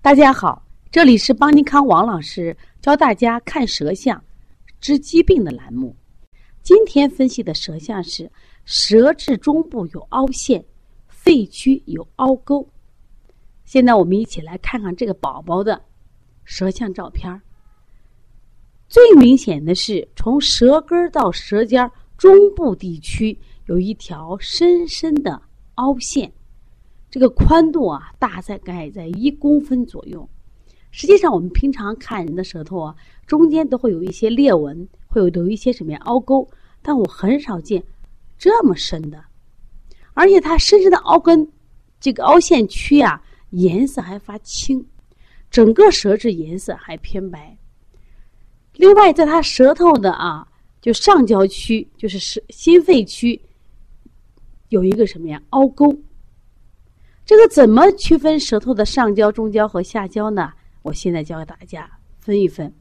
大家好，这里是邦尼康王老师教大家看舌象、治疾病的栏目。今天分析的舌象是舌质中部有凹陷，肺区有凹沟。现在我们一起来看看这个宝宝的舌象照片。最明显的是从舌根到舌尖中部地区有一条深深的凹陷。这个宽度啊，大概在一公分左右。实际上，我们平常看人的舌头啊，中间都会有一些裂纹，会有有一些什么呀凹沟，但我很少见这么深的。而且它深深的凹根，这个凹陷区啊，颜色还发青，整个舌质颜色还偏白。另外，在它舌头的啊，就上焦区，就是是心肺区，有一个什么呀凹沟。这个怎么区分舌头的上焦、中焦和下焦呢？我现在教给大家分一分。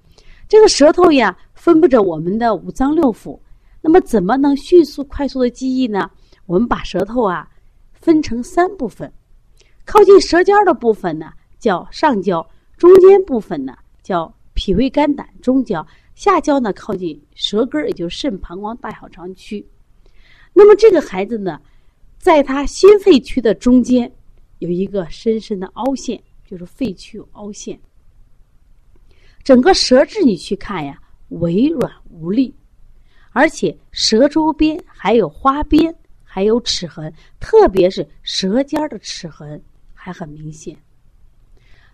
这个舌头呀，分布着我们的五脏六腑。那么，怎么能迅速、快速的记忆呢？我们把舌头啊分成三部分：靠近舌尖的部分呢叫上焦，中间部分呢叫脾胃肝胆中焦，下焦呢靠近舌根也就是肾、膀胱、大小肠区。那么，这个孩子呢，在他心肺区的中间。有一个深深的凹陷，就是肺区有凹陷。整个舌质你去看呀，微软无力，而且舌周边还有花边，还有齿痕，特别是舌尖的齿痕还很明显。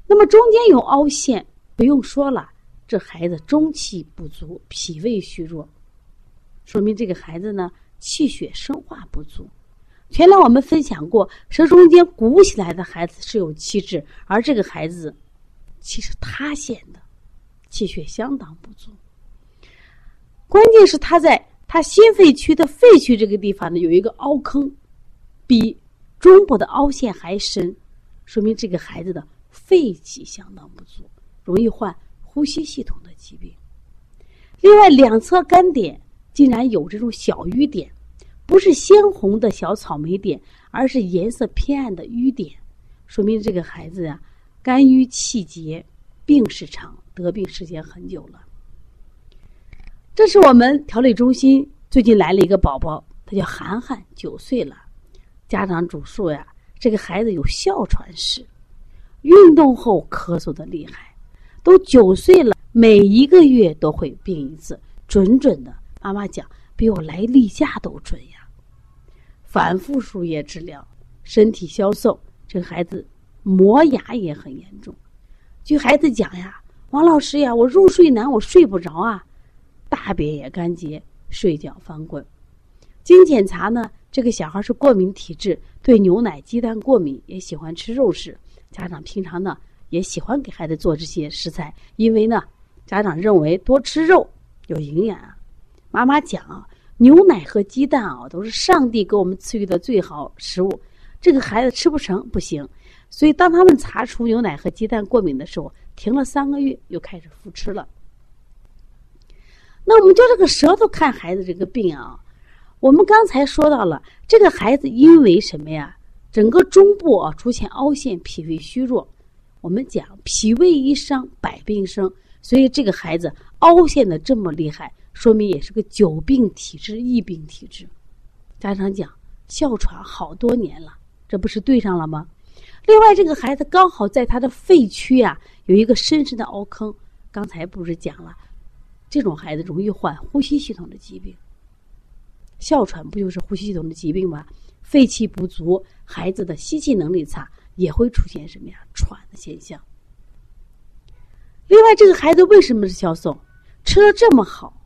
那么中间有凹陷，不用说了，这孩子中气不足，脾胃虚弱，说明这个孩子呢气血生化不足。前来我们分享过，舌中间鼓起来的孩子是有气滞，而这个孩子气是塌陷的，气血相当不足。关键是他在他心肺区的肺区这个地方呢，有一个凹坑，比中部的凹陷还深，说明这个孩子的肺气相当不足，容易患呼吸系统的疾病。另外，两侧干点竟然有这种小瘀点。不是鲜红的小草莓点，而是颜色偏暗的瘀点，说明这个孩子呀，肝郁气结，病时长，得病时间很久了。这是我们调理中心最近来了一个宝宝，他叫涵涵，九岁了。家长主诉呀，这个孩子有哮喘史，运动后咳嗽的厉害，都九岁了，每一个月都会病一次，准准的。妈妈讲，比我来例假都准。反复输液治疗，身体消瘦，这个孩子磨牙也很严重。据孩子讲呀，王老师呀，我入睡难，我睡不着啊，大便也干结，睡觉翻滚。经检查呢，这个小孩是过敏体质，对牛奶、鸡蛋过敏，也喜欢吃肉食。家长平常呢也喜欢给孩子做这些食材，因为呢，家长认为多吃肉有营养啊。妈妈讲。牛奶和鸡蛋啊，都是上帝给我们赐予的最好食物。这个孩子吃不成不行，所以当他们查出牛奶和鸡蛋过敏的时候，停了三个月，又开始复吃了。那我们就这个舌头看孩子这个病啊，我们刚才说到了，这个孩子因为什么呀？整个中部啊出现凹陷，脾胃虚弱。我们讲脾胃一伤，百病生，所以这个孩子凹陷的这么厉害。说明也是个久病体质、易病体质。家长讲哮喘好多年了，这不是对上了吗？另外，这个孩子刚好在他的肺区呀有一个深深的凹坑。刚才不是讲了，这种孩子容易患呼吸系统的疾病。哮喘不就是呼吸系统的疾病吗？肺气不足，孩子的吸气能力差，也会出现什么呀？喘的现象。另外，这个孩子为什么是消瘦？吃的这么好？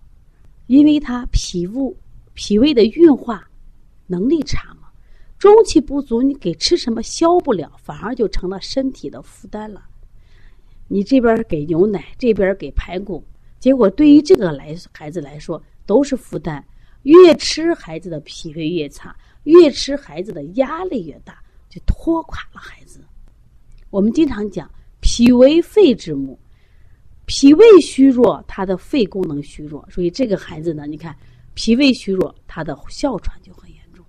因为他脾物、脾胃的运化能力差嘛，中气不足，你给吃什么消不了，反而就成了身体的负担了。你这边给牛奶，这边给排骨，结果对于这个来孩子来说都是负担。越吃孩子的脾胃越差，越吃孩子的压力越大，就拖垮了孩子。我们经常讲，脾为肺之母。脾胃虚弱，他的肺功能虚弱，所以这个孩子呢，你看脾胃虚弱，他的哮喘就很严重。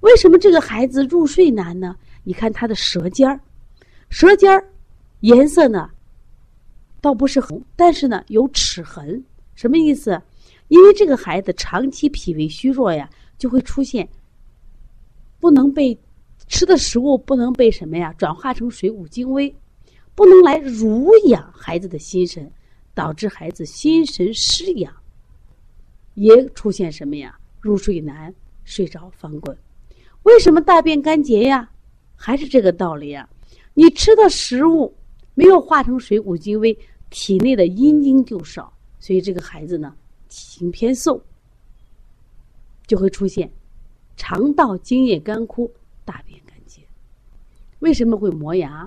为什么这个孩子入睡难呢？你看他的舌尖儿，舌尖儿颜色呢，倒不是红，但是呢有齿痕，什么意思？因为这个孩子长期脾胃虚弱呀，就会出现不能被吃的食物不能被什么呀转化成水谷精微，不能来濡养孩子的心神，导致孩子心神失养，也出现什么呀入睡难、睡着翻滚。为什么大便干结呀？还是这个道理呀？你吃的食物没有化成水谷精微，体内的阴精就少，所以这个孩子呢，体型偏瘦，就会出现肠道津液干枯、大便干结。为什么会磨牙？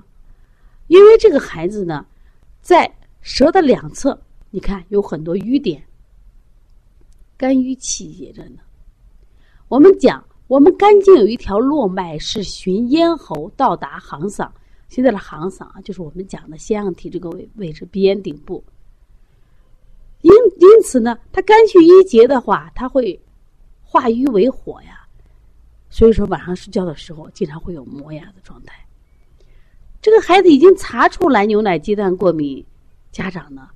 因为这个孩子呢，在舌的两侧，你看有很多瘀点，肝郁气结着呢。我们讲。我们肝经有一条络脉，是循咽喉到达行嗓。现在的行嗓啊，就是我们讲的腺样体这个位位置，鼻咽顶部。因因此呢，它肝虚郁结的话，它会化瘀为火呀。所以说晚上睡觉的时候，经常会有磨牙的状态。这个孩子已经查出来牛奶鸡蛋过敏，家长呢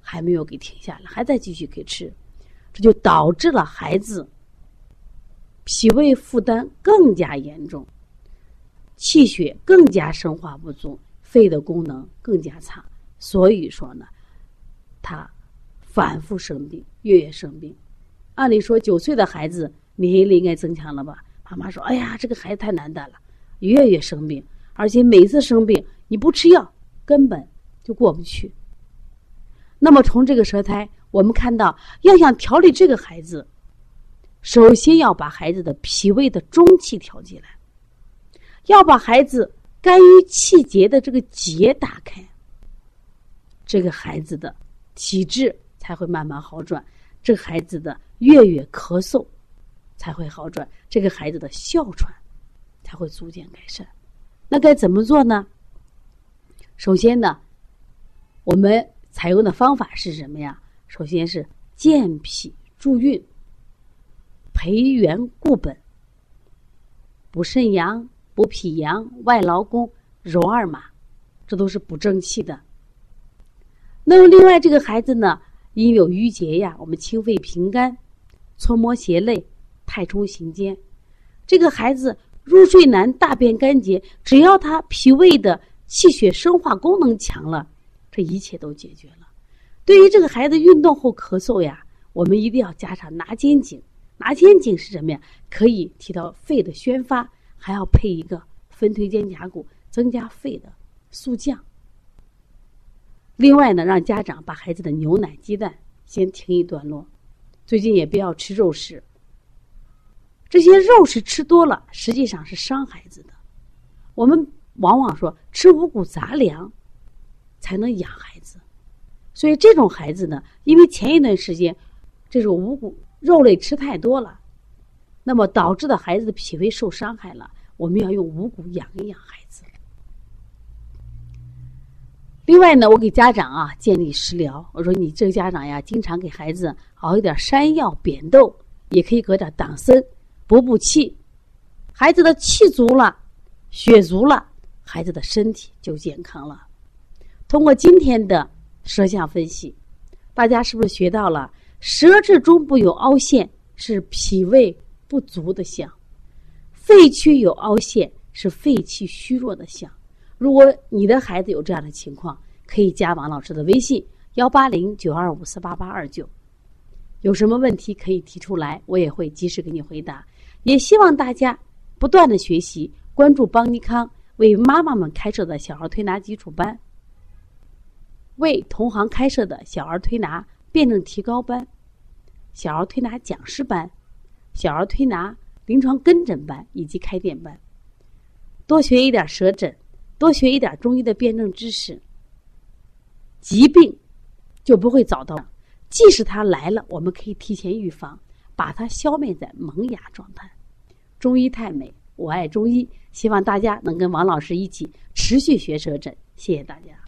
还没有给停下来，还在继续给吃，这就导致了孩子。脾胃负担更加严重，气血更加生化不足，肺的功能更加差。所以说呢，他反复生病，月月生病。按理说九岁的孩子免疫力应该增强了吧？妈妈说：“哎呀，这个孩子太难带了，月月生病，而且每次生病你不吃药根本就过不去。”那么从这个舌苔，我们看到，要想调理这个孩子。首先要把孩子的脾胃的中气调进来，要把孩子肝郁气结的这个结打开，这个孩子的体质才会慢慢好转，这个孩子的月月咳嗽才会好转，这个孩子的哮喘才会逐渐改善。那该怎么做呢？首先呢，我们采用的方法是什么呀？首先是健脾助运。培元固本，补肾阳、补脾阳、外劳宫、揉二马，这都是补正气的。那么，另外这个孩子呢，因有淤结呀，我们清肺平肝、搓摩胁肋、太冲行间。这个孩子入睡难、大便干结，只要他脾胃的气血生化功能强了，这一切都解决了。对于这个孩子运动后咳嗽呀，我们一定要加上拿肩颈。拿肩颈是什么呀？可以提到肺的宣发，还要配一个分推肩胛骨，增加肺的速降。另外呢，让家长把孩子的牛奶、鸡蛋先停一段落，最近也不要吃肉食。这些肉食吃多了，实际上是伤孩子的。我们往往说吃五谷杂粮才能养孩子，所以这种孩子呢，因为前一段时间这种五谷。肉类吃太多了，那么导致的孩子的脾胃受伤害了。我们要用五谷养一养孩子。另外呢，我给家长啊建立食疗。我说你这个家长呀，经常给孩子熬一点山药、扁豆，也可以搁点党参，补补气。孩子的气足了，血足了，孩子的身体就健康了。通过今天的舌象分析，大家是不是学到了？舌质中部有凹陷是脾胃不足的象，肺区有凹陷是肺气虚弱的象。如果你的孩子有这样的情况，可以加王老师的微信幺八零九二五四八八二九，有什么问题可以提出来，我也会及时给你回答。也希望大家不断的学习，关注邦尼康为妈妈们开设的小儿推拿基础班，为同行开设的小儿推拿。辩证提高班、小儿推拿讲师班、小儿推拿临床跟诊班以及开店班，多学一点舌诊，多学一点中医的辩证知识，疾病就不会找到。即使它来了，我们可以提前预防，把它消灭在萌芽状态。中医太美，我爱中医，希望大家能跟王老师一起持续学舌诊。谢谢大家。